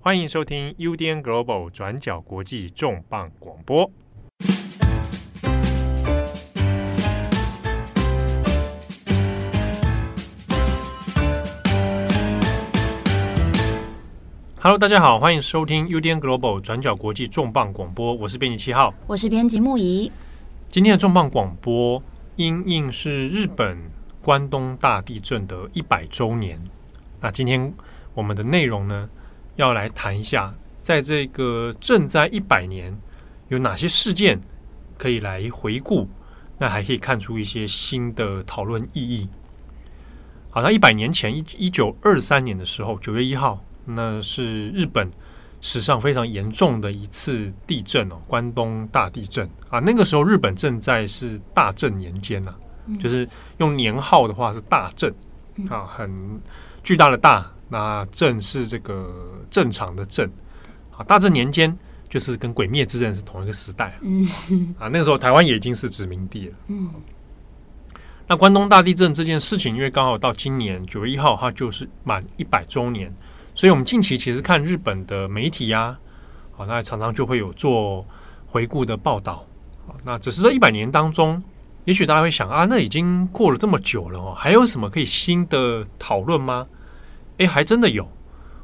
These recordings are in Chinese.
欢迎收听 UDN Global 转角国际重磅广播。Hello，大家好，欢迎收听 UDN Global 转角国际重磅广播。我是编辑七号，我是编辑木仪。今天的重磅广播因应是日本关东大地震的一百周年。那今天我们的内容呢，要来谈一下，在这个震灾一百年，有哪些事件可以来回顾？那还可以看出一些新的讨论意义。好，那一百年前，一一九二三年的时候，九月一号，那是日本史上非常严重的一次地震哦，关东大地震啊。那个时候，日本正在是大正年间呐、啊，就是用年号的话是大正啊，很巨大的大。那正是这个正常的正，啊，大正年间就是跟鬼灭之刃是同一个时代，嗯，啊，那个时候台湾也已经是殖民地了，嗯。那关东大地震这件事情，因为刚好到今年九月一号，它就是满一百周年，所以我们近期其实看日本的媒体呀，啊，那常常就会有做回顾的报道，啊，那只是这一百年当中，也许大家会想啊，那已经过了这么久了哦，还有什么可以新的讨论吗？哎，还真的有，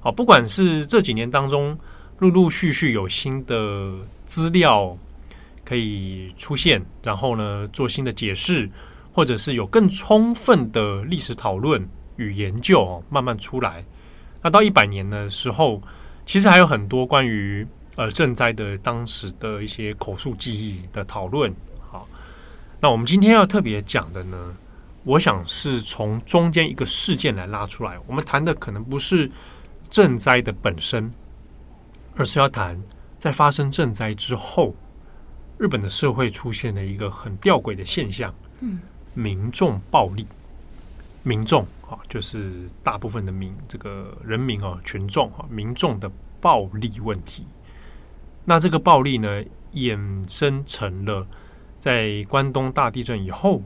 啊，不管是这几年当中陆陆续续有新的资料可以出现，然后呢做新的解释，或者是有更充分的历史讨论与研究哦，慢慢出来。那到一百年的时候，其实还有很多关于呃赈灾的当时的一些口述记忆的讨论。好，那我们今天要特别讲的呢，我想是从中间一个事件来拉出来，我们谈的可能不是赈灾的本身，而是要谈在发生赈灾之后，日本的社会出现了一个很吊诡的现象，嗯，民众暴力，民众啊，就是大部分的民这个人民啊，群众啊，民众的暴力问题。那这个暴力呢，衍生成了在关东大地震以后。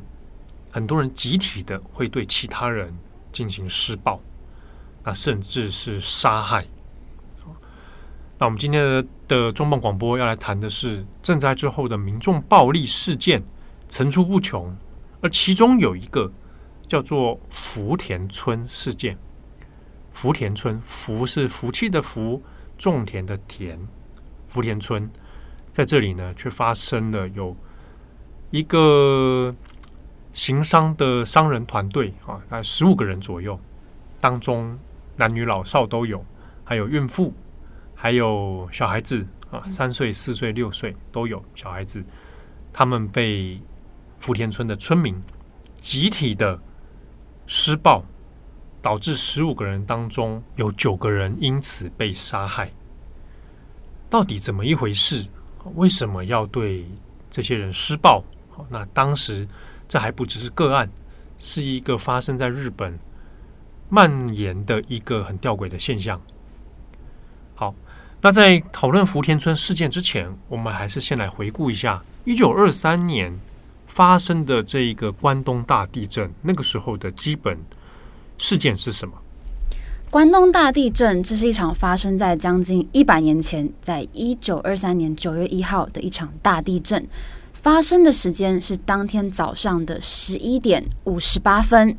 很多人集体的会对其他人进行施暴，那甚至是杀害。那我们今天的重磅广播要来谈的是震灾之后的民众暴力事件层出不穷，而其中有一个叫做福田村事件。福田村，福是福气的福，种田的田。福田村在这里呢，却发生了有一个。行商的商人团队啊，大概十五个人左右，当中男女老少都有，还有孕妇，还有小孩子啊，三岁、四岁、六岁都有小孩子。他们被福田村的村民集体的施暴，导致十五个人当中有九个人因此被杀害。到底怎么一回事？为什么要对这些人施暴？那当时。这还不只是个案，是一个发生在日本蔓延的一个很吊诡的现象。好，那在讨论福田村事件之前，我们还是先来回顾一下一九二三年发生的这一个关东大地震，那个时候的基本事件是什么？关东大地震，这是一场发生在将近一百年前，在一九二三年九月一号的一场大地震。发生的时间是当天早上的十一点五十八分，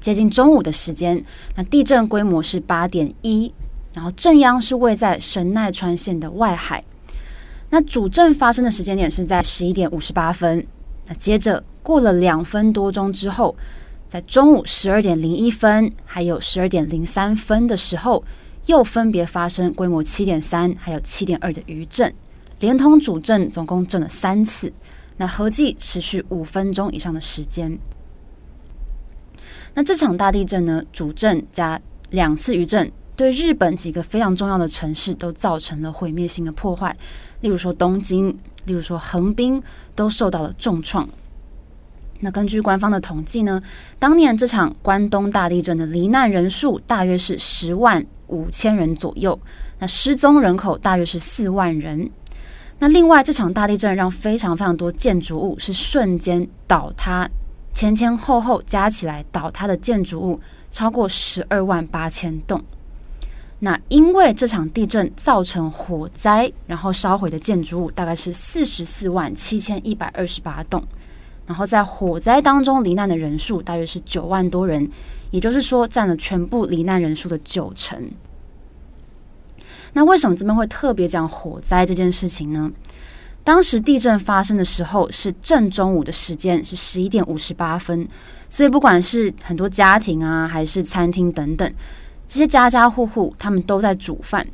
接近中午的时间。那地震规模是八点一，然后震央是位在神奈川县的外海。那主震发生的时间点是在十一点五十八分。那接着过了两分多钟之后，在中午十二点零一分，还有十二点零三分的时候，又分别发生规模七点三还有七点二的余震，连同主震总共震了三次。那合计持续五分钟以上的时间。那这场大地震呢，主震加两次余震，对日本几个非常重要的城市都造成了毁灭性的破坏。例如说东京，例如说横滨，都受到了重创。那根据官方的统计呢，当年这场关东大地震的罹难人数大约是十万五千人左右，那失踪人口大约是四万人。那另外，这场大地震让非常非常多建筑物是瞬间倒塌，前前后后加起来倒塌的建筑物超过十二万八千栋。那因为这场地震造成火灾，然后烧毁的建筑物大概是四十四万七千一百二十八栋，然后在火灾当中罹难的人数大约是九万多人，也就是说占了全部罹难人数的九成。那为什么这边会特别讲火灾这件事情呢？当时地震发生的时候是正中午的时间，是十一点五十八分，所以不管是很多家庭啊，还是餐厅等等，这些家家户户他们都在煮饭。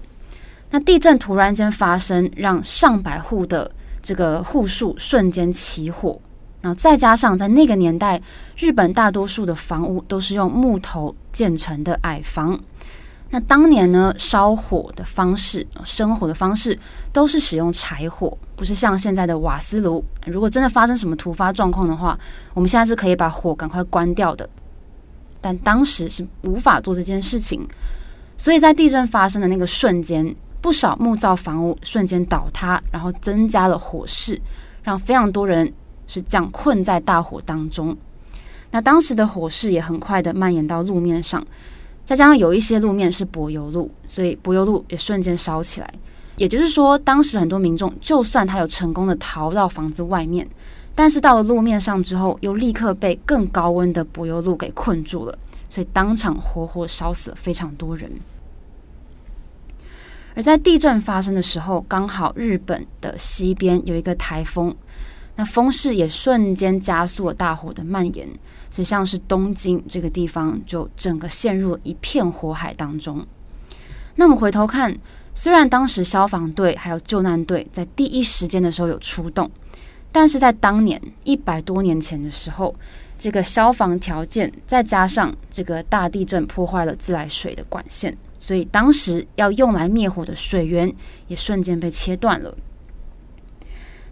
那地震突然间发生，让上百户的这个户数瞬间起火，然后再加上在那个年代，日本大多数的房屋都是用木头建成的矮房。那当年呢，烧火的方式、生火的方式都是使用柴火，不是像现在的瓦斯炉。如果真的发生什么突发状况的话，我们现在是可以把火赶快关掉的。但当时是无法做这件事情，所以在地震发生的那个瞬间，不少木造房屋瞬间倒塌，然后增加了火势，让非常多人是这样困在大火当中。那当时的火势也很快的蔓延到路面上。再加上有一些路面是柏油路，所以柏油路也瞬间烧起来。也就是说，当时很多民众就算他有成功的逃到房子外面，但是到了路面上之后，又立刻被更高温的柏油路给困住了，所以当场活活烧死了非常多人。而在地震发生的时候，刚好日本的西边有一个台风，那风势也瞬间加速了大火的蔓延。所以，像是东京这个地方，就整个陷入一片火海当中。那我们回头看，虽然当时消防队还有救难队在第一时间的时候有出动，但是在当年一百多年前的时候，这个消防条件再加上这个大地震破坏了自来水的管线，所以当时要用来灭火的水源也瞬间被切断了。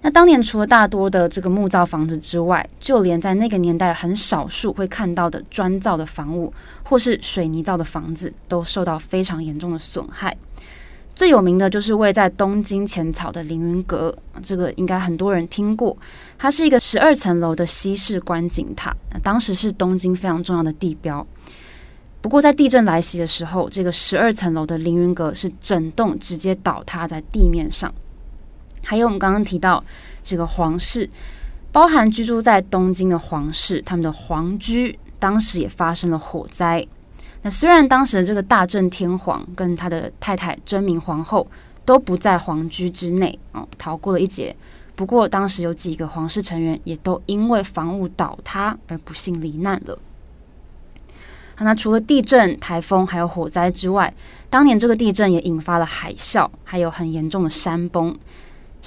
那当年除了大多的这个木造房子之外，就连在那个年代很少数会看到的砖造的房屋或是水泥造的房子，都受到非常严重的损害。最有名的就是位在东京浅草的凌云阁，这个应该很多人听过。它是一个十二层楼的西式观景塔，当时是东京非常重要的地标。不过在地震来袭的时候，这个十二层楼的凌云阁是整栋直接倒塌在地面上。还有我们刚刚提到这个皇室，包含居住在东京的皇室，他们的皇居当时也发生了火灾。那虽然当时的这个大正天皇跟他的太太真名皇后都不在皇居之内哦，逃过了一劫。不过当时有几个皇室成员也都因为房屋倒塌而不幸罹难了。好，那除了地震、台风还有火灾之外，当年这个地震也引发了海啸，还有很严重的山崩。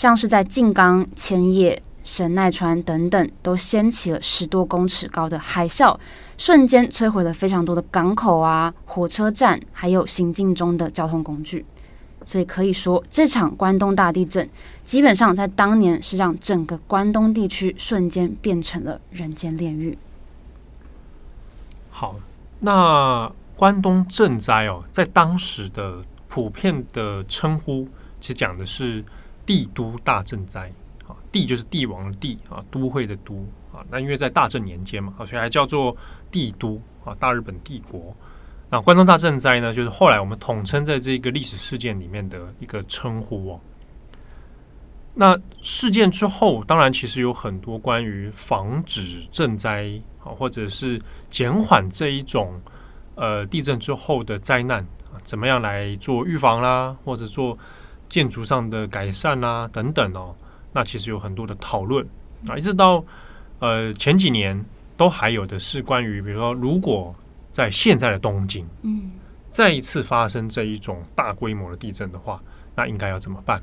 像是在静冈、千叶、神奈川等等，都掀起了十多公尺高的海啸，瞬间摧毁了非常多的港口啊、火车站，还有行进中的交通工具。所以可以说，这场关东大地震基本上在当年是让整个关东地区瞬间变成了人间炼狱。好，那关东震灾哦，在当时的普遍的称呼，其实讲的是。帝都大震灾啊，帝就是帝王的帝啊，都会的都啊。那因为在大正年间嘛，所以还叫做帝都啊，大日本帝国。那关东大震灾呢，就是后来我们统称在这个历史事件里面的一个称呼哦。那事件之后，当然其实有很多关于防止震灾啊，或者是减缓这一种呃地震之后的灾难啊，怎么样来做预防啦，或者做。建筑上的改善啊，等等哦，那其实有很多的讨论啊，一直到呃前几年都还有的是关于，比如说，如果在现在的东京，嗯，再一次发生这一种大规模的地震的话，那应该要怎么办？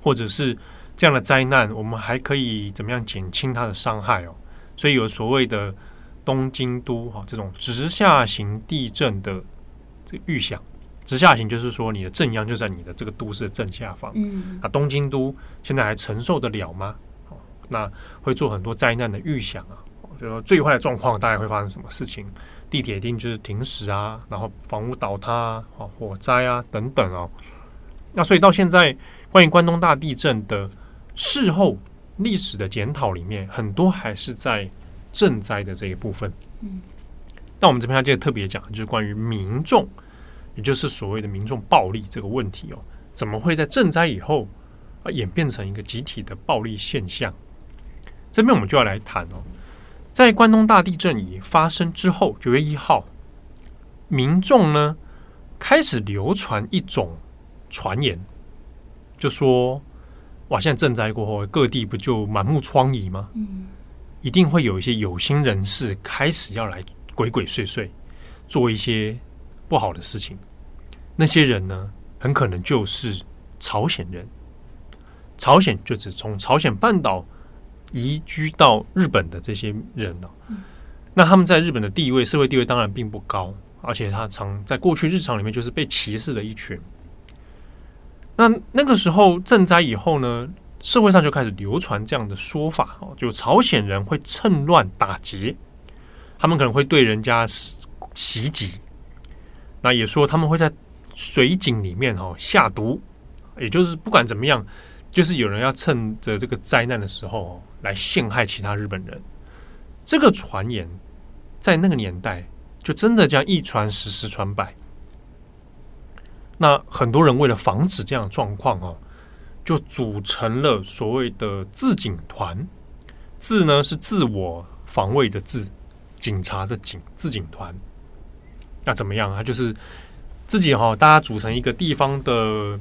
或者是这样的灾难，我们还可以怎么样减轻它的伤害哦？所以有所谓的东京都哈这种直下型地震的这个预想。直下行就是说，你的正央就在你的这个都市的正下方。嗯，那东京都现在还承受得了吗？哦那会做很多灾难的预想啊，就说最坏的状况大概会发生什么事情？地铁一定就是停驶啊，然后房屋倒塌啊，火灾啊等等哦。那所以到现在，关于关东大地震的事后历史的检讨里面，很多还是在赈灾的这一部分。嗯，那我们这边要接着特别讲，就是关于民众。也就是所谓的民众暴力这个问题哦，怎么会在赈灾以后啊演变成一个集体的暴力现象？这边我们就要来谈哦，在关东大地震已发生之后，九月一号，民众呢开始流传一种传言，就说哇，现在赈灾过后，各地不就满目疮痍吗？嗯，一定会有一些有心人士开始要来鬼鬼祟祟，做一些不好的事情。那些人呢，很可能就是朝鲜人。朝鲜就指从朝鲜半岛移居到日本的这些人了。那他们在日本的地位，社会地位当然并不高，而且他常在过去日常里面就是被歧视的一群。那那个时候赈灾以后呢，社会上就开始流传这样的说法哦，就朝鲜人会趁乱打劫，他们可能会对人家袭击，那也说他们会在。水井里面哦下毒，也就是不管怎么样，就是有人要趁着这个灾难的时候来陷害其他日本人。这个传言在那个年代就真的这样一传十，十传百。那很多人为了防止这样的状况哦，就组成了所谓的自警团。自呢是自我防卫的自，警察的警，自警团。那怎么样啊？就是。自己哈，大家组成一个地方的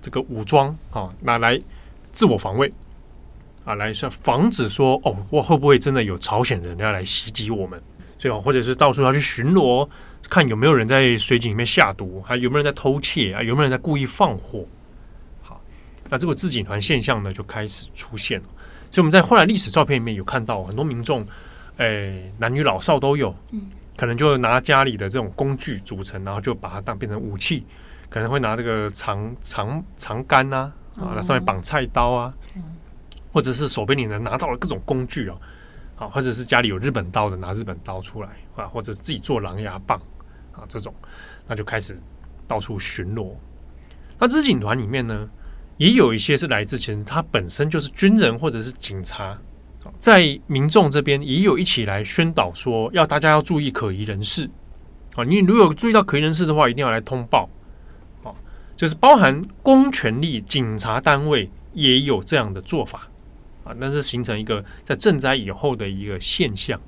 这个武装啊，拿来自我防卫啊，来是防止说哦，我会不会真的有朝鲜人要来袭击我们？所以或者是到处要去巡逻，看有没有人在水井里面下毒，还有没有人在偷窃啊？有没有人在故意放火？好，那这个自警团现象呢，就开始出现了。所以我们在后来历史照片里面有看到很多民众，哎，男女老少都有，可能就拿家里的这种工具组成，然后就把它当变成武器，可能会拿这个长长长杆啊，啊，那上面绑菜刀啊，或者是手边里能拿到了各种工具啊，啊，或者是家里有日本刀的拿日本刀出来啊，或者自己做狼牙棒啊这种，那就开始到处巡逻。那自警团里面呢，也有一些是来自前他本身就是军人或者是警察。在民众这边也有一起来宣导说，要大家要注意可疑人士啊！你如果注意到可疑人士的话，一定要来通报啊！就是包含公权力、警察单位也有这样的做法啊，那是形成一个在赈灾以后的一个现象。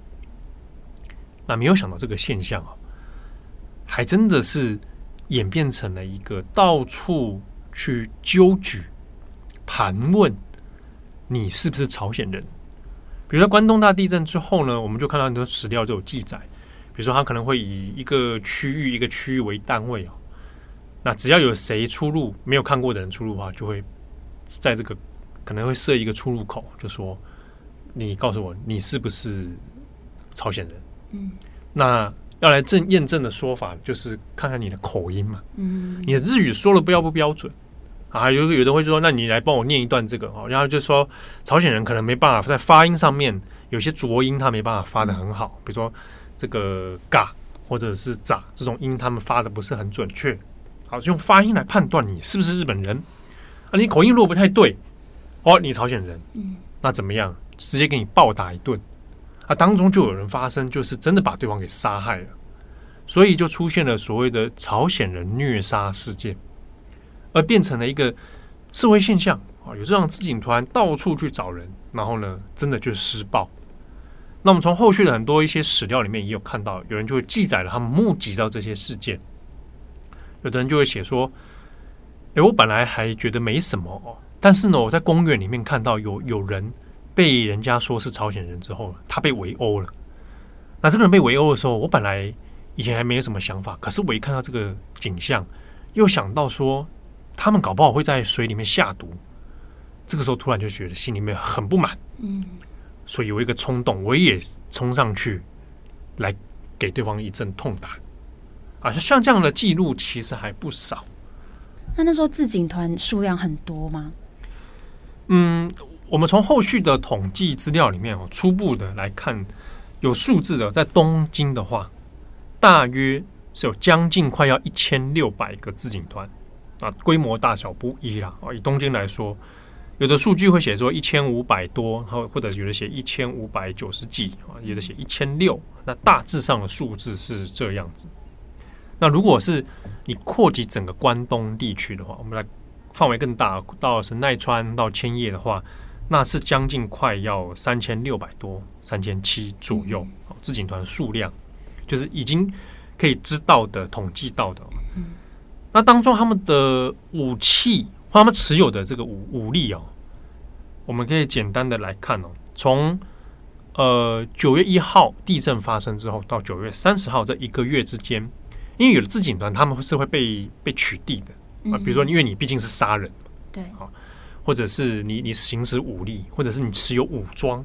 那没有想到这个现象啊，还真的是演变成了一个到处去纠举、盘问你是不是朝鲜人。比如说关东大地震之后呢，我们就看到很多史料都有记载。比如说，他可能会以一个区域一个区域为单位哦，那只要有谁出入没有看过的人出入的话，就会在这个可能会设一个出入口，就说你告诉我你是不是朝鲜人？嗯，那要来证验证的说法就是看看你的口音嘛，嗯，你的日语说了标不标准？啊，有有的会说，那你来帮我念一段这个哦，然后就说朝鲜人可能没办法在发音上面有些浊音，他没办法发的很好，比如说这个嘎或者是咋这种音，他们发的不是很准确。好，就用发音来判断你是不是日本人啊，你口音如果不太对，哦，你朝鲜人，那怎么样？直接给你暴打一顿啊！当中就有人发生，就是真的把对方给杀害了，所以就出现了所谓的朝鲜人虐杀事件。而变成了一个社会现象啊，有这样自警团到处去找人，然后呢，真的就是施暴。那我们从后续的很多一些史料里面也有看到，有人就会记载了他们目击到这些事件。有的人就会写说：“诶，我本来还觉得没什么哦，但是呢，我在公园里面看到有有人被人家说是朝鲜人之后，他被围殴了。那这个人被围殴的时候，我本来以前还没有什么想法，可是我一看到这个景象，又想到说。”他们搞不好会在水里面下毒，这个时候突然就觉得心里面很不满，嗯，所以有一个冲动，我也冲上去来给对方一阵痛打，啊，像这样的记录其实还不少。那那时候自警团数量很多吗？嗯，我们从后续的统计资料里面哦，初步的来看，有数字的，在东京的话，大约是有将近快要一千六百个自警团。啊，规模大小不一啦。啊，以东京来说，有的数据会写说一千五百多，然后或者有的写一千五百九十几，啊，有的写一千六。那大致上的数字是这样子。那如果是你扩及整个关东地区的话，我们来范围更大，到神奈川到千叶的话，那是将近快要三千六百多、三千七左右。嗯、自警团数量就是已经可以知道的、统计到的。嗯、那当中他们的武器或他们持有的这个武武力哦，我们可以简单的来看哦，从呃九月一号地震发生之后到九月三十号这一个月之间。因为有的自警团，他们是会被被取缔的啊，比如说，因为你毕竟是杀人，对啊，或者是你你行使武力，或者是你持有武装，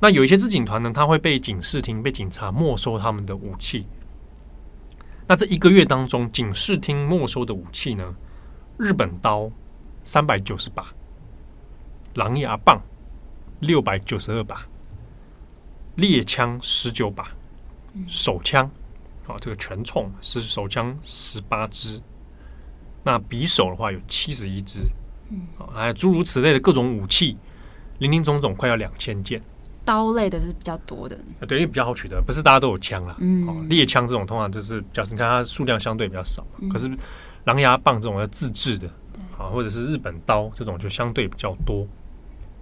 那有一些自警团呢，他会被警视厅、被警察没收他们的武器。那这一个月当中，警视厅没收的武器呢，日本刀三百九十把，狼牙棒六百九十二把，猎枪十九把，手枪。啊，这个拳銃是手枪十八支，那匕首的话有七十一支，诸如此类的各种武器，林林总总快要两千件。刀类的是比较多的，啊，对，因为比较好取得，不是大家都有枪啦。嗯，猎枪这种通常就是，假设你看它数量相对比较少，嗯，可是狼牙棒这种要自制的，啊，或者是日本刀这种就相对比较多，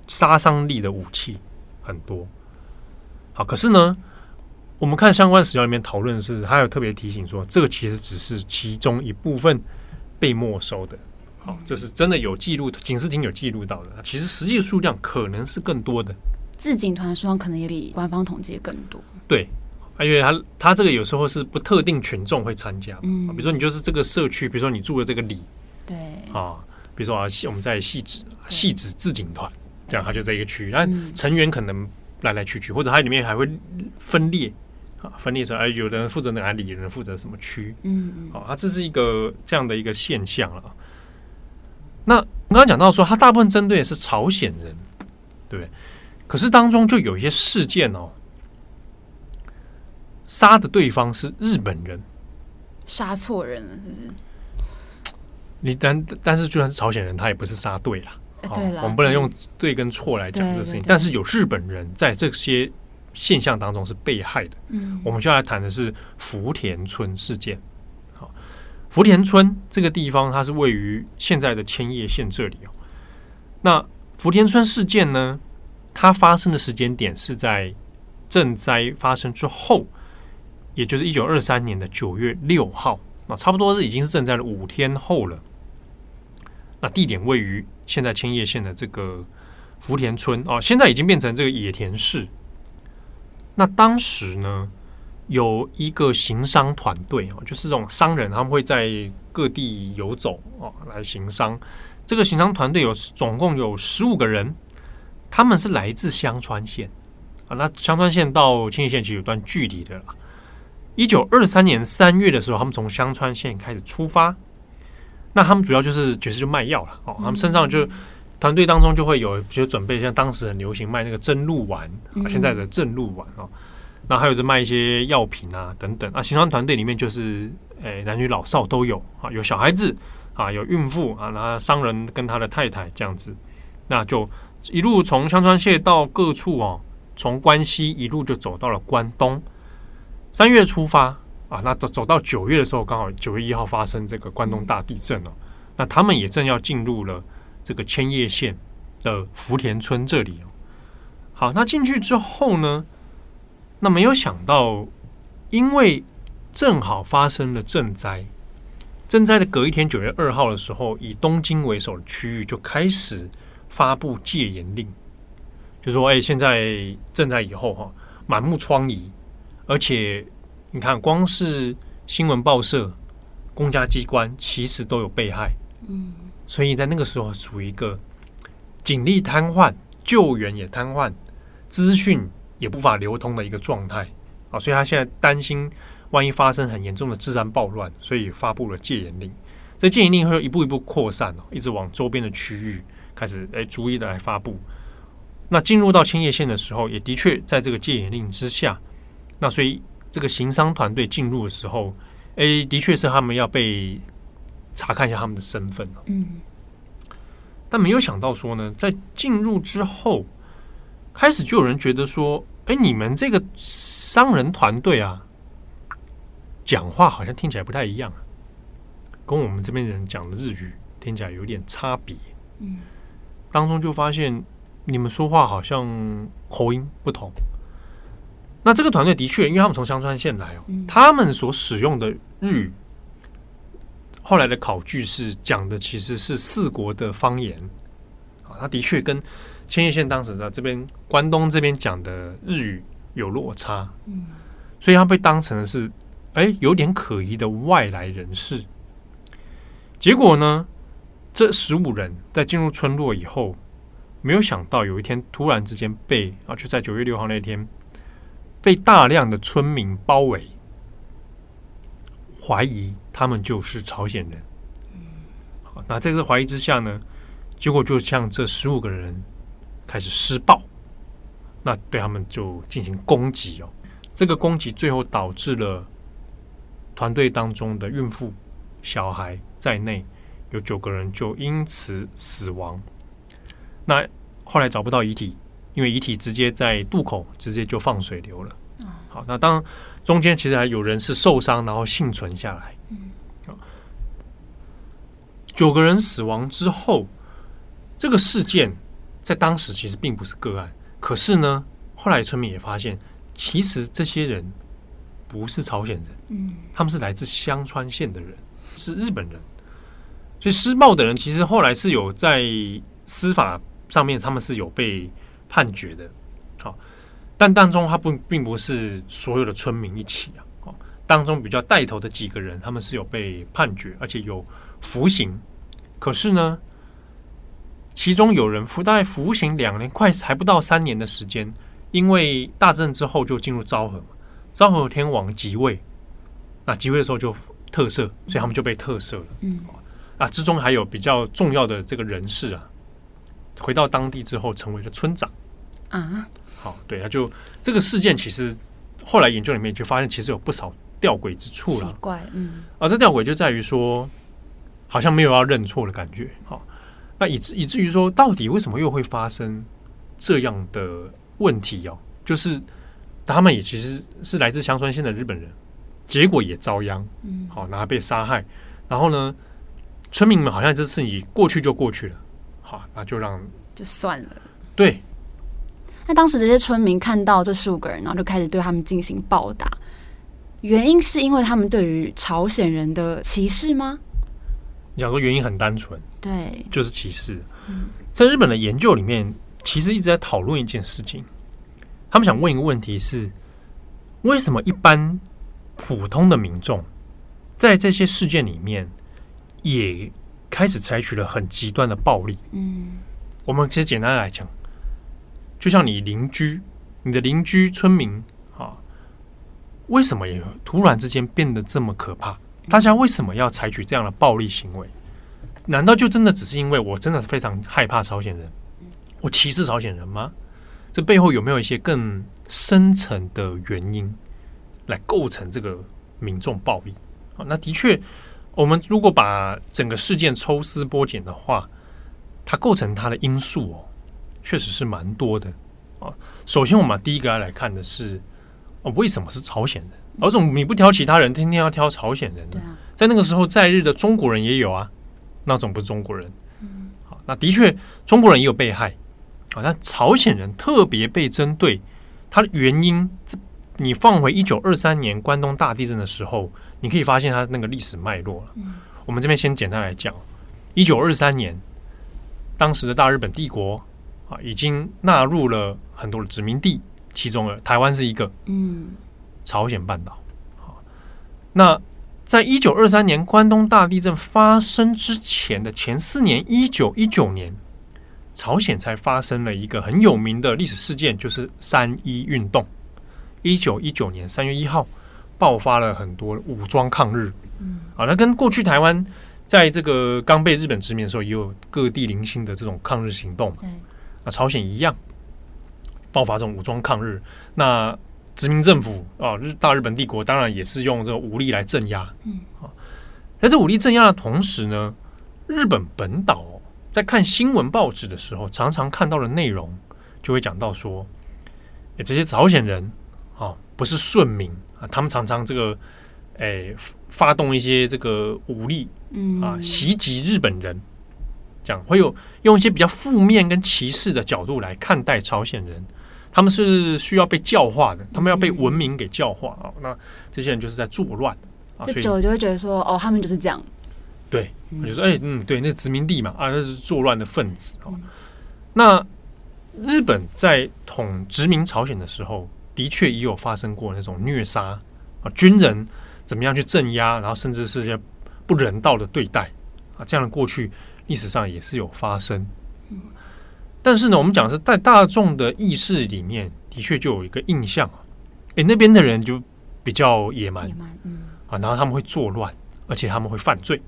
杀伤力的武器很多。好，可是呢？我们看相关史料里面讨论是，他有特别提醒说，这个其实只是其中一部分被没收的。好，这是真的有记录，警视厅有记录到的。其实实际数量可能是更多的，自警团的数量可能也比官方统计更多。对，因为他他这个有时候是不特定群众会参加，嗯，比如说你就是这个社区，比如说你住的这个里，对，啊，比如说啊，我们在汐止，汐止自警团，这样他就在一个区域，那成员可能来来去去，或者它里面还会分裂。啊分裂出来，有的人负责哪里，有人负责什么区？嗯嗯，好，它这是一个这样的一个现象了。那我刚刚讲到说，它大部分针对的是朝鲜人，对不对？可是当中就有一些事件哦，杀的对方是日本人，杀错人了，是不是？你但但是，就算是朝鲜人，他也不是杀对了。对了，我们不能用对跟错来讲这个事情。但是有日本人在这些。现象当中是被害的，嗯，我们就要来谈的是福田村事件。好，福田村这个地方，它是位于现在的千叶县这里哦。那福田村事件呢，它发生的时间点是在震灾发生之后，也就是一九二三年的九月六号，那差不多是已经是震灾了五天后了。那地点位于现在千叶县的这个福田村哦，现在已经变成这个野田市。那当时呢，有一个行商团队哦，就是这种商人，他们会在各地游走哦，来行商。这个行商团队有总共有十五个人，他们是来自香川县啊。那香川县到千叶县其实有段距离的啦。一九二三年三月的时候，他们从香川县开始出发。那他们主要就是就是就卖药了哦，他们身上就。团队当中就会有，比如准备像当时很流行卖那个真鹿丸，啊，现在的正露丸啊，那还有就卖一些药品啊等等啊。行商团队里面就是，诶，男女老少都有啊，有小孩子啊，有孕妇啊，然后商人跟他的太太这样子，那就一路从香川县到各处哦，从关西一路就走到了关东。三月出发啊，那走走到九月的时候，刚好九月一号发生这个关东大地震了，那他们也正要进入了。这个千叶县的福田村这里哦，好，那进去之后呢，那没有想到，因为正好发生了震灾，震灾的隔一天九月二号的时候，以东京为首的区域就开始发布戒严令，就说：“哎，现在正在以后哈，满目疮痍，而且你看，光是新闻报社、公家机关，其实都有被害。”嗯。所以在那个时候，处于一个警力瘫痪、救援也瘫痪、资讯也无法流通的一个状态啊！所以他现在担心，万一发生很严重的治安暴乱，所以发布了戒严令。这戒严令会一步一步扩散哦，一直往周边的区域开始诶逐一的来发布。那进入到青叶县的时候，也的确在这个戒严令之下。那所以这个行商团队进入的时候，诶，的确是他们要被。查看一下他们的身份，嗯，但没有想到说呢，在进入之后，开始就有人觉得说，哎，你们这个商人团队啊，讲话好像听起来不太一样，跟我们这边人讲的日语听起来有点差别。嗯，当中就发现你们说话好像口音不同。那这个团队的确，因为他们从香川县来哦，嗯、他们所使用的日语，后来的考据是讲的其实是四国的方言啊，他的确跟千叶县当时的这边关东这边讲的日语有落差，嗯，所以他被当成的是哎有点可疑的外来人士。结果呢，这十五人在进入村落以后，没有想到有一天突然之间被啊，就在九月六号那天。被大量的村民包围，怀疑他们就是朝鲜人。好，那在这个怀疑之下呢，结果就向这十五个人开始施暴，那对他们就进行攻击哦。这个攻击最后导致了团队当中的孕妇、小孩在内有九个人就因此死亡。那后来找不到遗体。因为遗体直接在渡口直接就放水流了。好，那当中间其实还有人是受伤，然后幸存下来。九个人死亡之后，这个事件在当时其实并不是个案。可是呢，后来村民也发现，其实这些人不是朝鲜人，嗯，他们是来自香川县的人，是日本人。所以施暴的人其实后来是有在司法上面，他们是有被。判决的，好，但当中他不并不是所有的村民一起啊，哦，当中比较带头的几个人，他们是有被判决，而且有服刑。可是呢，其中有人服大概服刑两年，快还不到三年的时间，因为大正之后就进入昭和嘛，昭和天皇即位，那即位的时候就特赦，所以他们就被特赦了。嗯，啊，之中还有比较重要的这个人士啊。回到当地之后，成为了村长啊。好，对，他就这个事件，其实后来研究里面就发现，其实有不少吊诡之处了。奇怪，嗯，啊，这吊诡就在于说，好像没有要认错的感觉。好，那以至以至于说，到底为什么又会发生这样的问题哦？就是他们也其实是来自香川县的日本人，结果也遭殃。嗯，好，然后被杀害。然后呢，村民们好像这事情过去就过去了。好，那就让就算了。对，那当时这些村民看到这十五个人，然后就开始对他们进行暴打。原因是因为他们对于朝鲜人的歧视吗？你想说原因很单纯，对，就是歧视。嗯，在日本的研究里面，其实一直在讨论一件事情。他们想问一个问题是：为什么一般普通的民众在这些事件里面也开始采取了很极端的暴力。嗯，我们其实简单来讲，就像你邻居，你的邻居村民啊，为什么也突然之间变得这么可怕？大家为什么要采取这样的暴力行为？难道就真的只是因为我真的非常害怕朝鲜人，我歧视朝鲜人吗？这背后有没有一些更深层的原因来构成这个民众暴力？啊，那的确。我们如果把整个事件抽丝剥茧的话，它构成它的因素哦，确实是蛮多的啊。首先，我们第一个要来看的是哦，为什么是朝鲜人？而总你不挑其他人，天天要挑朝鲜人呢？在那个时候，在日的中国人也有啊，那种不是中国人。好，那的确中国人也有被害啊，但朝鲜人特别被针对，它的原因，这你放回一九二三年关东大地震的时候。你可以发现它那个历史脉络了。我们这边先简单来讲，一九二三年，当时的大日本帝国啊，已经纳入了很多的殖民地，其中的台湾是一个。嗯，朝鲜半岛。好，那在一九二三年关东大地震发生之前的前四年，一九一九年，朝鲜才发生了一个很有名的历史事件，就是三一运动。一九一九年三月一号。爆发了很多武装抗日，嗯，啊，那跟过去台湾在这个刚被日本殖民的时候，也有各地零星的这种抗日行动，对，啊，朝鲜一样爆发这种武装抗日。那殖民政府啊，日大日本帝国当然也是用这个武力来镇压，嗯，啊，在这武力镇压的同时呢，日本本岛在看新闻报纸的时候，常常看到的内容就会讲到说，哎，这些朝鲜人啊，不是顺民。啊，他们常常这个，哎，发动一些这个武力，嗯啊，袭击日本人，这样会有用一些比较负面跟歧视的角度来看待朝鲜人，他们是需要被教化的，他们要被文明给教化啊。那这些人就是在作乱啊，就久了就会觉得说，哦，他们就是这样。对，我就说，哎，嗯，对，那殖民地嘛，啊，那是作乱的分子啊。那日本在统殖民朝鲜的时候，的确也有发生过那种虐杀啊，军人。怎么样去镇压，然后甚至是些不人道的对待啊，这样的过去历史上也是有发生。但是呢，我们讲是在大众的意识里面，的确就有一个印象啊，诶，那边的人就比较野蛮，嗯啊，然后他们会作乱，而且他们会犯罪。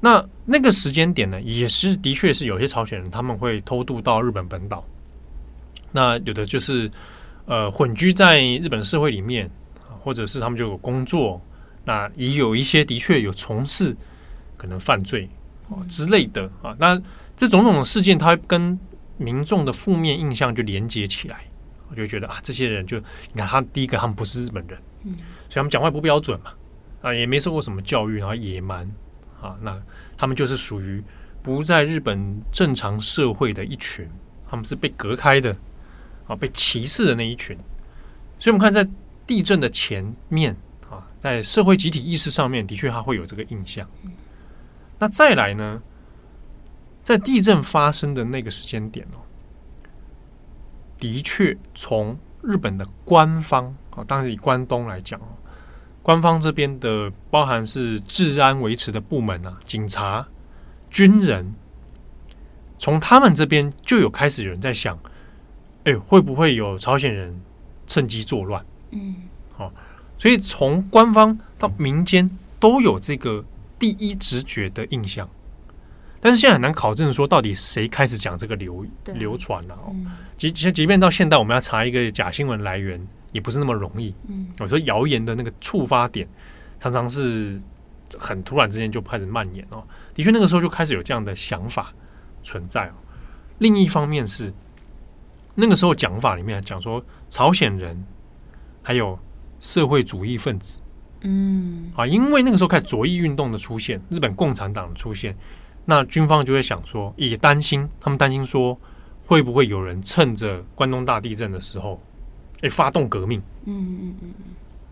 那那个时间点呢，也是的确是有些朝鲜人他们会偷渡到日本本岛，那有的就是呃混居在日本社会里面。或者是他们就有工作，那也有一些的确有从事可能犯罪啊之类的啊，那这种种事件，它跟民众的负面印象就连接起来，我就觉得啊，这些人就你看他第一个他们不是日本人，嗯，所以他们讲话不标准嘛，啊，也没受过什么教育，然后野蛮啊，那他们就是属于不在日本正常社会的一群，他们是被隔开的啊，被歧视的那一群，所以我们看在。地震的前面啊，在社会集体意识上面，的确它会有这个印象。那再来呢，在地震发生的那个时间点哦，的确从日本的官方啊，当然以关东来讲哦，官方这边的包含是治安维持的部门啊，警察、军人，从他们这边就有开始有人在想，哎，会不会有朝鲜人趁机作乱？嗯，好、哦，所以从官方到民间都有这个第一直觉的印象，但是现在很难考证说到底谁开始讲这个流流传了哦。即即即便到现在，我们要查一个假新闻来源，也不是那么容易。嗯，我说谣言的那个触发点，常常是很突然之间就开始蔓延哦。的确，那个时候就开始有这样的想法存在哦。另一方面是那个时候讲法里面讲说朝鲜人。还有社会主义分子，嗯，啊，因为那个时候开始左翼运动的出现，日本共产党的出现，那军方就会想说，也担心，他们担心说，会不会有人趁着关东大地震的时候，哎，发动革命，嗯嗯嗯，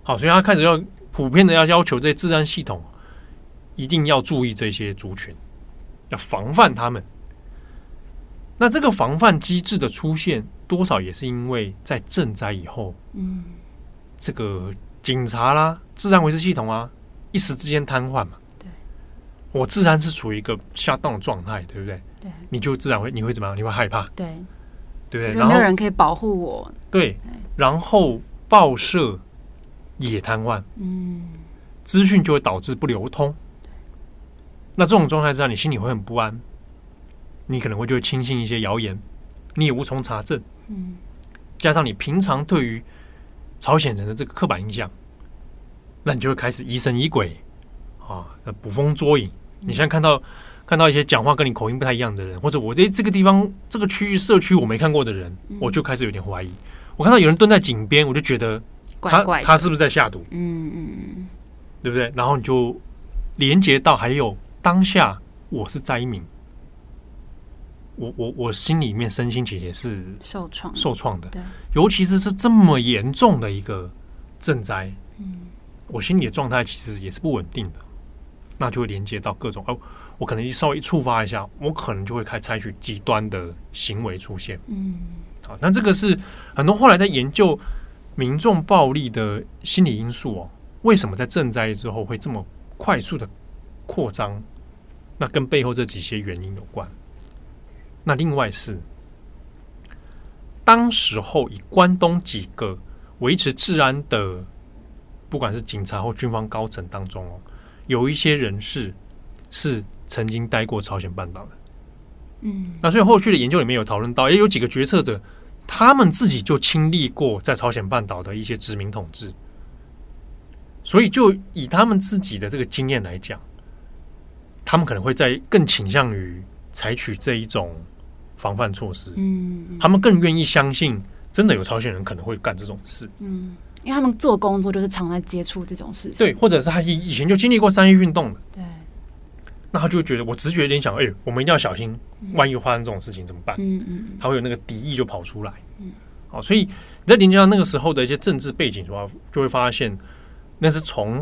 好，所以他开始要普遍的要要求这些治安系统一定要注意这些族群，要防范他们。那这个防范机制的出现，多少也是因为在震灾以后，嗯。这个警察啦，治安维持系统啊，一时之间瘫痪嘛。对，我自然是处于一个下降的状态，对不对？对，你就自然会，你会怎么样？你会害怕，对，对不对？然后没有人可以保护我。对，对然后报社也瘫痪，嗯，资讯就会导致不流通。对，那这种状态之下，你心里会很不安，你可能会就会轻信一些谣言，你也无从查证。嗯，加上你平常对于朝鲜人的这个刻板印象，那你就会开始疑神疑鬼啊，捕风捉影。你现在看到看到一些讲话跟你口音不太一样的人，或者我在这个地方这个区域社区我没看过的人，我就开始有点怀疑。我看到有人蹲在井边，我就觉得他他是不是在下毒？嗯嗯嗯，对不对？然后你就连接到还有当下我是灾民。我我我心里面身心其实也是受创。受创的，对，尤其是是这么严重的一个震灾，嗯，我心里的状态其实也是不稳定的，那就会连接到各种哦，我可能一稍微一触发一下，我可能就会开采取极端的行为出现，嗯，好，那这个是很多后来在研究民众暴力的心理因素哦，为什么在震灾之后会这么快速的扩张？那跟背后这几些原因有关。那另外是，当时候以关东几个维持治安的，不管是警察或军方高层当中哦，有一些人士是曾经待过朝鲜半岛的。嗯，那所以后续的研究里面有讨论到，也有几个决策者，他们自己就经历过在朝鲜半岛的一些殖民统治，所以就以他们自己的这个经验来讲，他们可能会在更倾向于采取这一种。防范措施，嗯，他们更愿意相信，真的有朝鲜人可能会干这种事，嗯，因为他们做工作就是常在接触这种事情，对，或者是他以以前就经历过三一运动的，对，那他就觉得我直觉联想，哎、欸，我们一定要小心，万一发生这种事情怎么办？嗯嗯，他会有那个敌意就跑出来，嗯，好，所以你在连接到那个时候的一些政治背景的话，就会发现那是从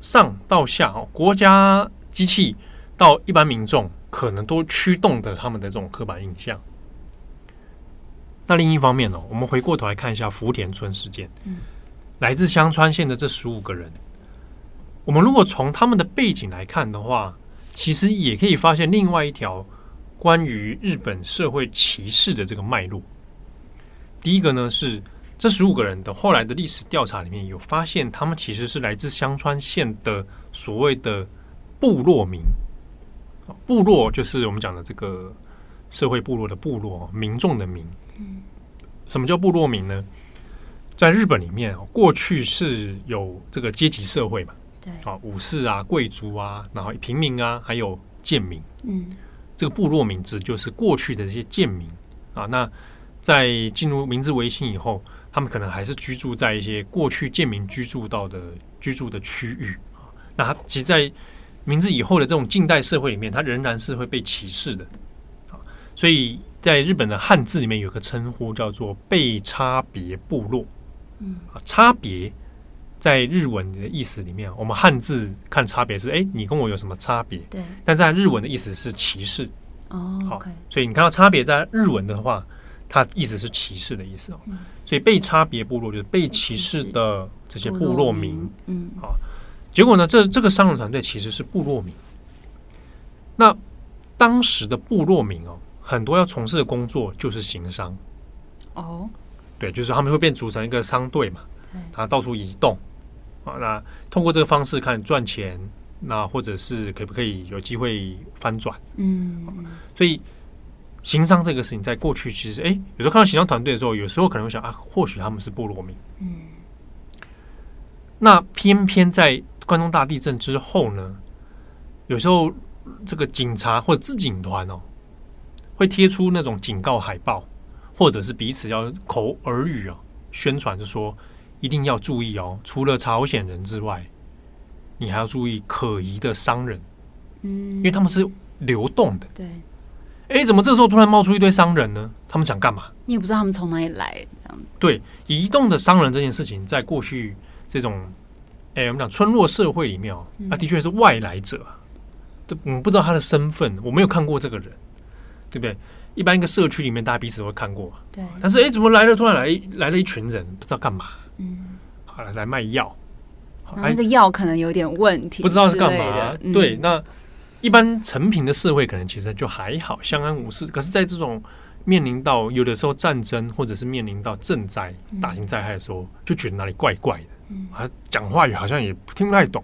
上到下，哦，国家机器到一般民众，可能都驱动的他们的这种刻板印象。那另一方面呢，我们回过头来看一下福田村事件，嗯，来自香川县的这十五个人，我们如果从他们的背景来看的话，其实也可以发现另外一条关于日本社会歧视的这个脉络。第一个呢是这十五个人的后来的历史调查里面有发现，他们其实是来自香川县的所谓的部落民，部落就是我们讲的这个社会部落的部落，民众的民。嗯，什么叫部落民呢？在日本里面，过去是有这个阶级社会嘛，对啊，武士啊、贵族啊，然后平民啊，还有贱民。嗯，这个部落民指就是过去的这些贱民啊。那在进入明治维新以后，他们可能还是居住在一些过去贱民居住到的居住的区域啊。那他其实，在明治以后的这种近代社会里面，他仍然是会被歧视的啊。所以。在日本的汉字里面有个称呼叫做“被差别部落”。嗯，差别在日文的意思里面，我们汉字看差别是哎，你跟我有什么差别？对。但在日文的意思是歧视。哦，好，所以你看到差别在日文的话，它意思是歧视的意思哦。所以被差别部落就是被歧视的这些部落民。嗯，好。结果呢，这这个商人团队其实是部落民。那当时的部落民哦。很多要从事的工作就是行商，哦，对，就是他们会变组成一个商队嘛，他到处移动啊，那通过这个方式看赚钱，那或者是可不可以有机会翻转？嗯，所以行商这个事情在过去其实，哎，有时候看到行商团队的时候，有时候可能会想啊，或许他们是部落民，嗯，那偏偏在关东大地震之后呢，有时候这个警察或者自警团哦。会贴出那种警告海报，或者是彼此要口耳语啊，宣传就说一定要注意哦。除了朝鲜人之外，你还要注意可疑的商人，嗯，因为他们是流动的。对，哎，怎么这时候突然冒出一堆商人呢？他们想干嘛？你也不知道他们从哪里来，这样。对，移动的商人这件事情，在过去这种，哎，我们讲村落社会里面哦，他、嗯啊、的确是外来者，对，我们不知道他的身份，我没有看过这个人。对不对？一般一个社区里面，大家彼此都会看过。对。但是，哎，怎么来了？突然来来了一群人，不知道干嘛。嗯。好了，来卖药。那个药可能有点问题，不知道是干嘛。嗯、对，那一般成平的社会可能其实就还好，相安无事。可是，在这种面临到有的时候战争，或者是面临到赈灾、大型灾害的时候，就觉得哪里怪怪的。讲话也好像也听不太懂。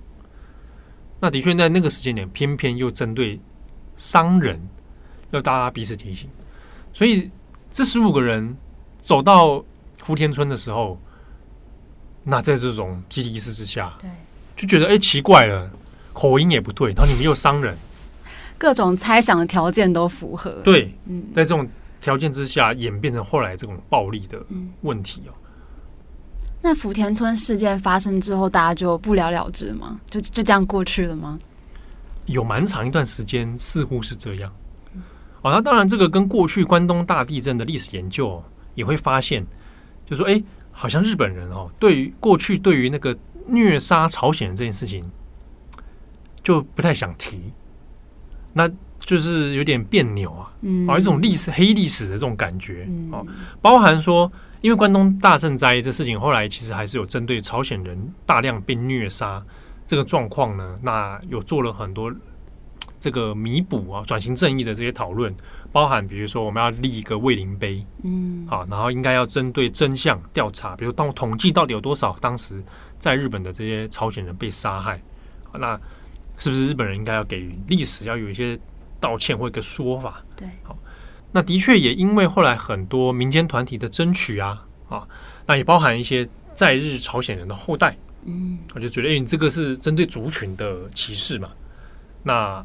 那的确，在那个时间点，偏偏又针对商人。要大家彼此提醒，所以这十五个人走到福田村的时候，那在这种集体意识之下，对，就觉得哎、欸、奇怪了，口音也不对，然后你们又商人，各种猜想的条件都符合，对，嗯，在这种条件之下演变成后来这种暴力的问题哦。那福田村事件发生之后，大家就不了了之吗？就就这样过去了吗？有蛮长一段时间，似乎是这样。哦，那当然，这个跟过去关东大地震的历史研究、哦、也会发现，就说，哎，好像日本人哦，对于过去对于那个虐杀朝鲜人这件事情，就不太想提，那就是有点别扭啊，嗯，啊，一种历史黑历史的这种感觉，哦、嗯，包含说，因为关东大震灾这事情，后来其实还是有针对朝鲜人大量被虐杀这个状况呢，那有做了很多。这个弥补啊，转型正义的这些讨论，包含比如说我们要立一个慰灵碑，嗯，好，然后应该要针对真相调查，比如当统计到底有多少当时在日本的这些朝鲜人被杀害，那是不是日本人应该要给予历史要有一些道歉或一个说法？对，好，那的确也因为后来很多民间团体的争取啊，啊，那也包含一些在日朝鲜人的后代，嗯，我就觉得，哎，你这个是针对族群的歧视嘛，那。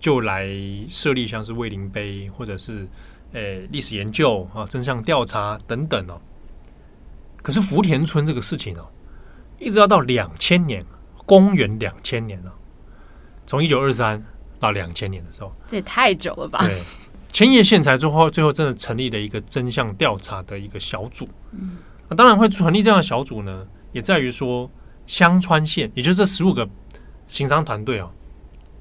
就来设立像是慰灵碑，或者是诶历史研究啊、真相调查等等哦。可是福田村这个事情哦，一直要到两千年，公元两千年了，从一九二三到两千年的时候，这也太久了吧？对，千叶县才最后最后真的成立了一个真相调查的一个小组。嗯，那当然会成立这样的小组呢，也在于说香川县，也就是这十五个行商团队啊，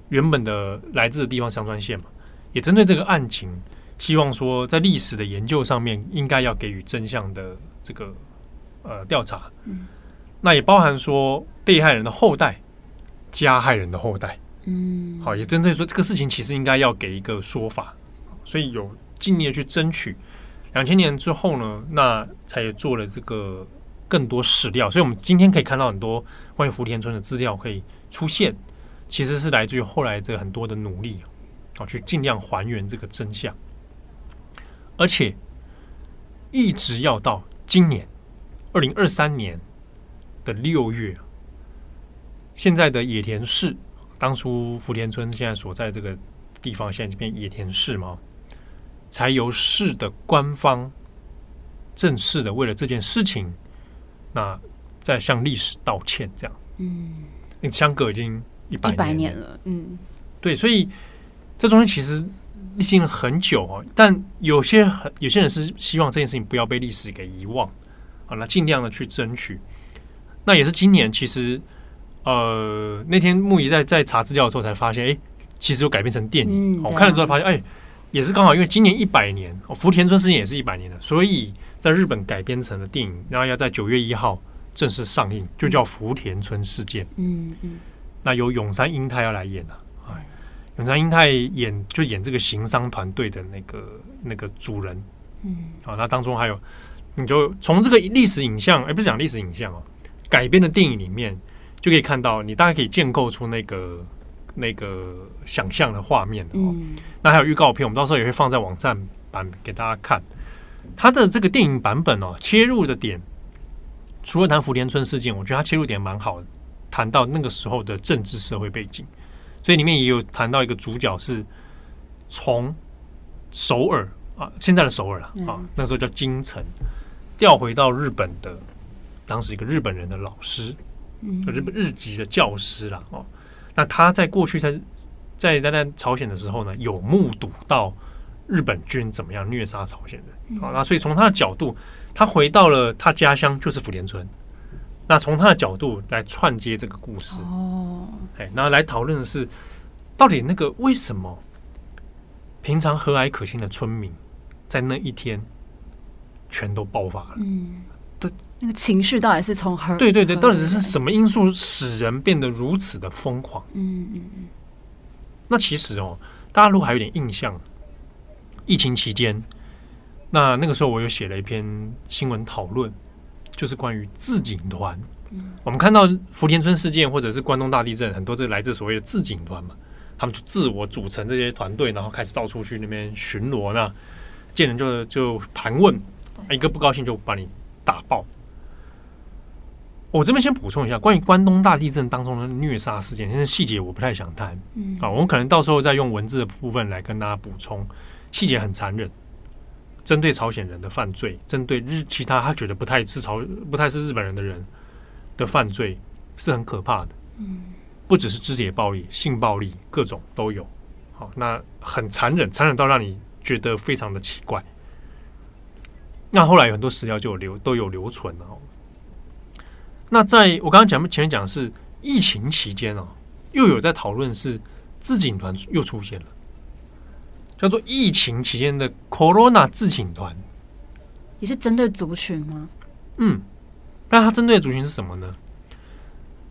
原本的来自的地方香川县嘛，也针对这个案情，希望说在历史的研究上面应该要给予真相的这个呃调查。嗯。那也包含说被害人的后代、加害人的后代，嗯，好，也针对说这个事情其实应该要给一个说法，所以有尽力的去争取。两千年之后呢，那才做了这个更多史料，所以我们今天可以看到很多关于福田村的资料可以出现，其实是来自于后来的很多的努力，好，去尽量还原这个真相，而且一直要到今年二零二三年。的六月，现在的野田市，当初福田村现在所在这个地方，现在这边野田市嘛，才由市的官方正式的为了这件事情，那在向历史道歉，这样，嗯，相隔已经一百年，年了，嗯，对，所以这中间其实历经了很久哦，但有些很有些人是希望这件事情不要被历史给遗忘，好，那尽量的去争取。那也是今年，其实，呃，那天木仪在在查资料的时候才发现，哎，其实有改编成电影。我、嗯哦、看了之后发现，哎，也是刚好因为今年一百年，哦，福田村事件也是一百年的，所以在日本改编成了电影，然后要在九月一号正式上映，就叫福田村事件。嗯嗯。那由永山英太要来演了，啊，哎，永山英太演就演这个行商团队的那个那个主人。嗯。好，那当中还有，你就从这个历史影像，哎，不是讲历史影像哦。改编的电影里面就可以看到，你大概可以建构出那个那个想象的画面的哦。嗯、那还有预告片，我们到时候也会放在网站版给大家看。它的这个电影版本哦，切入的点除了谈福田村事件，我觉得它切入点蛮好的，谈到那个时候的政治社会背景，所以里面也有谈到一个主角是从首尔啊，现在的首尔了啊，嗯、那时候叫京城，调回到日本的。当时一个日本人的老师，日本日籍的教师啦。哦，那他在过去在在在在朝鲜的时候呢，有目睹到日本军怎么样虐杀朝鲜人，啊，那所以从他的角度，他回到了他家乡就是福田村，那从他的角度来串接这个故事。哦，哎，那来讨论的是到底那个为什么平常和蔼可亲的村民在那一天全都爆发了，嗯。那个情绪到底是从何？对对对，到底是什么因素使人变得如此的疯狂？嗯嗯嗯。那其实哦，大家如果还有点印象，疫情期间，那那个时候我有写了一篇新闻讨论，就是关于自警团。嗯。我们看到福田村事件或者是关东大地震，很多这来自所谓的自警团嘛，他们就自我组成这些团队，然后开始到处去那边巡逻，呢见人就就盘问，一个不高兴就把你。我这边先补充一下，关于关东大地震当中的虐杀事件，现在细节我不太想谈。嗯，啊，我们可能到时候再用文字的部分来跟大家补充，细节很残忍，针对朝鲜人的犯罪，针对日其他他觉得不太是朝不太是日本人的人的犯罪是很可怕的。嗯，不只是肢解暴力、性暴力，各种都有。好，那很残忍，残忍到让你觉得非常的奇怪。那后来有很多史料就有留都有留存了。那在我刚刚讲前面讲的是疫情期间哦，又有在讨论是自警团又出现了，叫做疫情期间的 Corona 自警团，也是针对族群吗？嗯，那它针对的族群是什么呢？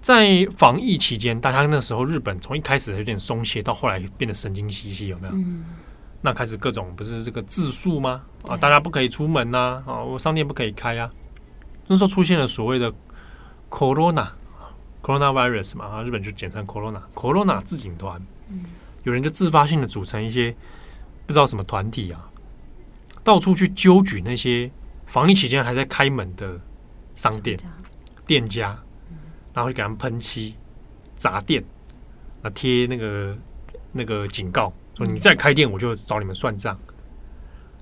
在防疫期间，大家那时候日本从一开始有点松懈，到后来变得神经兮兮，有没有？嗯，那开始各种不是这个自述吗？啊，大家不可以出门呐，啊，我商店不可以开啊，那时候出现了所谓的。Corona，Coronavirus 嘛，啊，日本就简称 Corona，Corona 自警团，嗯，有人就自发性的组成一些不知道什么团体啊，到处去揪举那些防疫期间还在开门的商店、店家，然后就给他们喷漆、砸店，啊，贴那个那个警告，说你再开店我就找你们算账。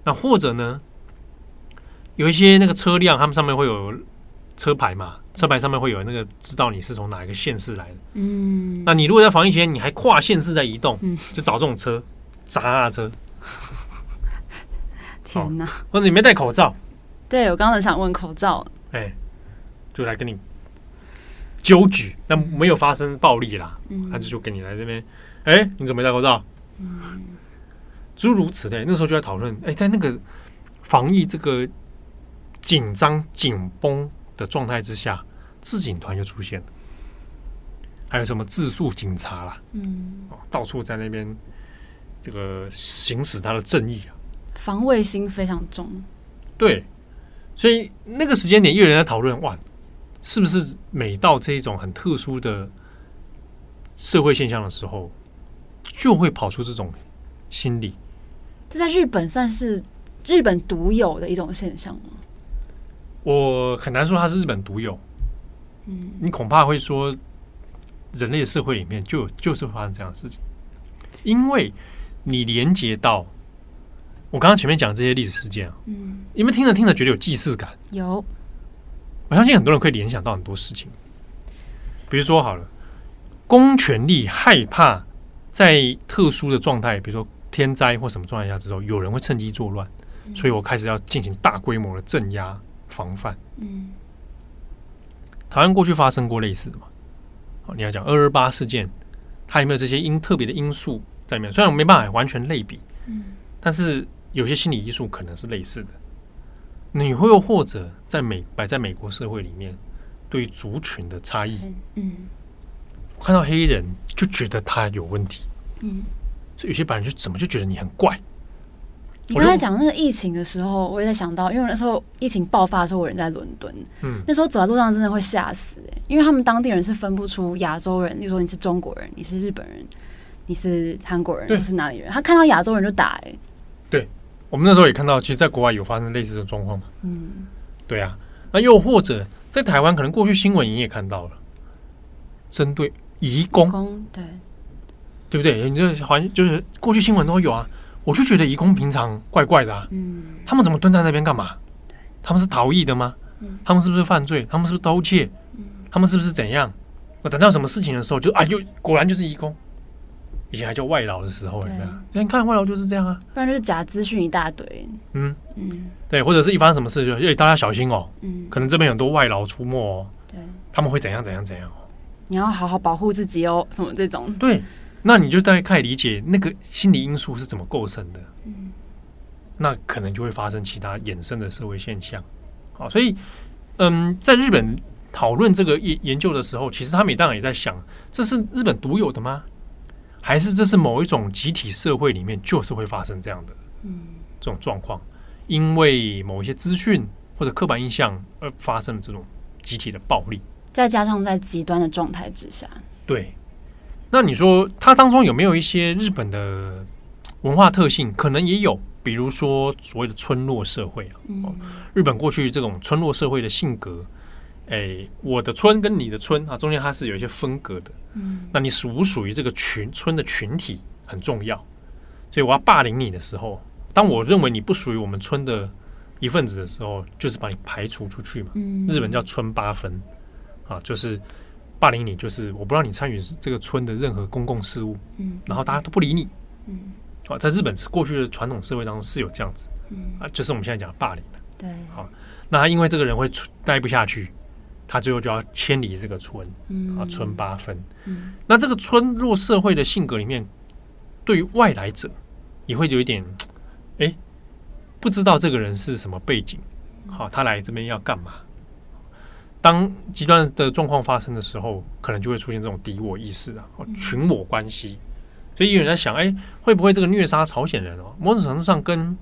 那或者呢，有一些那个车辆，他们上面会有。车牌嘛，车牌上面会有那个知道你是从哪一个县市来的。嗯，那你如果在防疫期间你还跨县市在移动，嗯。就找这种车砸啊车，天哪！或者你没戴口罩，对我刚才想问口罩，哎，就来跟你纠举，那没有发生暴力啦，嗯。他就就跟你来这边，哎，你怎么没戴口罩？嗯。诸如此类，那时候就在讨论，哎，在那个防疫这个紧张紧绷的状态之下，自警团就出现了，还有什么自诉警察啦，嗯，哦，到处在那边这个行使他的正义啊，防卫心非常重，对，所以那个时间点，又有人在讨论，哇，是不是每到这一种很特殊的社会现象的时候，就会跑出这种心理？这在日本算是日本独有的一种现象吗？我很难说它是日本独有，嗯，你恐怕会说人类社会里面就就是会发生这样的事情，因为你连接到我刚刚前面讲的这些历史事件啊，嗯，你们听着听着觉得有既视感，有，我相信很多人可以联想到很多事情，比如说好了，公权力害怕在特殊的状态，比如说天灾或什么状态下之后，有人会趁机作乱，所以我开始要进行大规模的镇压防范。嗯台湾过去发生过类似的嘛？好，你要讲二二八事件，它有没有这些因特别的因素在里面？虽然我没办法完全类比，嗯但是有些心理因素可能是类似的。你会又或者在美摆在美国社会里面，对于族群的差异，嗯看到黑人就觉得他有问题，嗯。所以有些白人就怎么就觉得你很怪。你刚才讲那个疫情的时候，我也在想到，因为那时候疫情爆发的时候，我人在伦敦，嗯，那时候走在路上真的会吓死、欸，因为他们当地人是分不出亚洲人，例如说你是中国人，你是日本人，你是韩国人，对。你是哪里人，他看到亚洲人就打、欸，哎，我们那时候也看到，其实，在国外有发生类似的状况嘛。嗯。对啊，那又或者在台湾，可能过去新闻你也看到了，针对移工，公对，对不对？你这好像就是过去新闻都有啊。我就觉得移工平常怪怪的啊，嗯他们怎么蹲在那边干嘛？他们是逃逸的吗嗯？他们是不是犯罪？他们是不是偷窃？他们是不是怎样？那等到什么事情的时候就，就啊，又果然就是移工。以前还叫外劳的时候，有没有？你看外劳就是这样啊，不然就是假资讯一大堆，嗯嗯对，或者是一发生什么事就，哎，大家小心哦，嗯，可能这边有很多外劳出没哦，对，他们会怎样怎样怎样哦。你要好好保护自己哦，什么这种，对，那你就大概开始理解那个心理因素是怎么构成的，嗯那可能就会发生其他衍生的社会现象。好，所以嗯，在日本讨论这个研研究的时候，其实他们当然也在想，这是日本独有的吗？还是这是某一种集体社会里面就是会发生这样的嗯这种状况？因为某一些资讯或者刻板印象而发生这种集体的暴力。再加上在极端的状态之下，对，那你说它当中有没有一些日本的文化特性？可能也有，比如说所谓的村落社会啊。嗯日本过去这种村落社会的性格，哎，我的村跟你的村啊，中间它是有一些分隔的。嗯那你属不属于这个群村的群体很重要，所以我要霸凌你的时候，当我认为你不属于我们村的一份子的时候，就是把你排除出去嘛。嗯，日本叫村八分啊，就是霸凌你，就是我不让你参与这个村的任何公共事务，嗯，然后大家都不理你。嗯。啊。在日本是过去的传统社会当中是有这样子。嗯。啊，就是我们现在讲的霸凌。对，好那他因为这个人会待不下去，他最后就要迁离这个村嗯。啊，村八分。嗯。那这个村落社会的性格里面，对于外来者也会有一点，哎，不知道这个人是什么背景，好，他来这边要干嘛？当极端的状况发生的时候，可能就会出现这种敌我意识啊，群我关系。所以有人在想，哎，会不会这个虐杀朝鲜人哦，某种程度上跟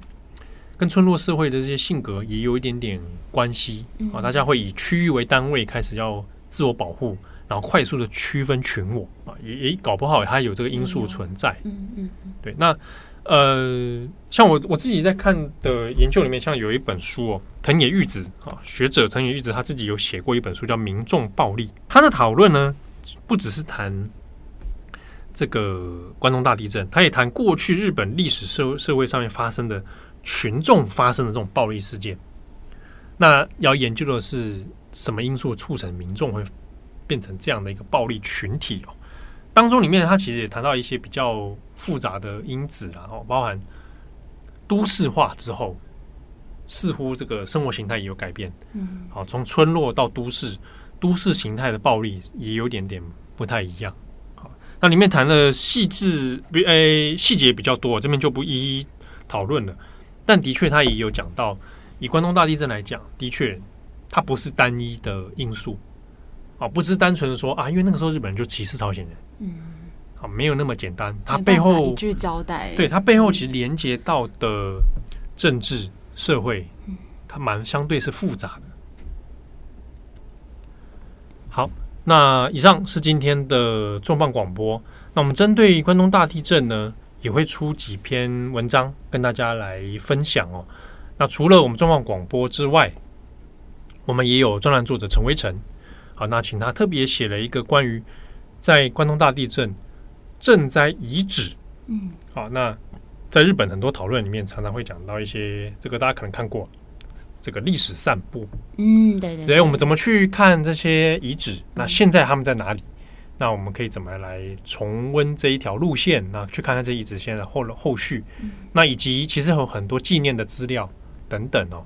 跟村落社会的这些性格也有一点点关系啊？大家会以区域为单位，开始要自我保护。然后快速的区分群我啊，也也搞不好它有这个因素存在。嗯嗯对，那呃，像我我自己在看的研究里面，像有一本书哦，藤野玉子啊，学者藤野玉子他自己有写过一本书叫《民众暴力》，他的讨论呢，不只是谈这个关东大地震，他也谈过去日本历史社社会上面发生的群众发生的这种暴力事件。那要研究的是什么因素促成民众会变成这样的一个暴力群体哦？当中里面他其实也谈到一些比较复杂的因子啊，哦，包含都市化之后，似乎这个生活形态也有改变，嗯，好，从村落到都市，都市形态的暴力也有点点不太一样。好，那里面谈的细致比诶细节比较多，这边就不一一讨论了。但的确，他也有讲到，以关东大地震来讲，的确它不是单一的因素，啊，不是单纯的说啊，因为那个时候日本人就歧视朝鲜人，嗯，啊，没有那么简单，它背后一句交代，对它背后其实连接到的政治社会，它蛮相对是复杂的。好，那以上是今天的重磅广播，那我们针对关东大地震呢，也会出几篇文章跟大家来分享哦。那除了我们重磅广播之外，我们也有专栏作者陈威成。好，那请他特别写了一个关于在关东大地震震灾遗址。嗯，好，那在日本很多讨论里面，常常会讲到一些这个大家可能看过这个历史散步。嗯，对对，对。对，我们怎么去看这些遗址？那现在他们在哪里？那我们可以怎么来重温这一条路线？那去看看这遗址现在后后续，嗯、那以及其实有很多纪念的资料等等哦。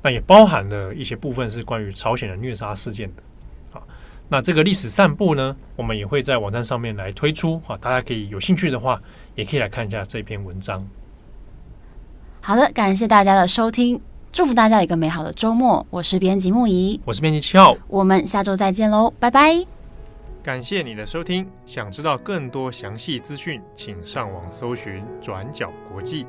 那也包含了一些部分是关于朝鲜人虐杀事件的。好，那这个历史散步呢，我们也会在网站上面来推出。好，大家可以有兴趣的话，也可以来看一下这篇文章。好的，感谢大家的收听，祝福大家有一个美好的周末。我是编辑木仪，我是编辑七号，我们下周再见喽，拜拜。感谢你的收听，想知道更多详细资讯，请上网搜寻“转角国际”。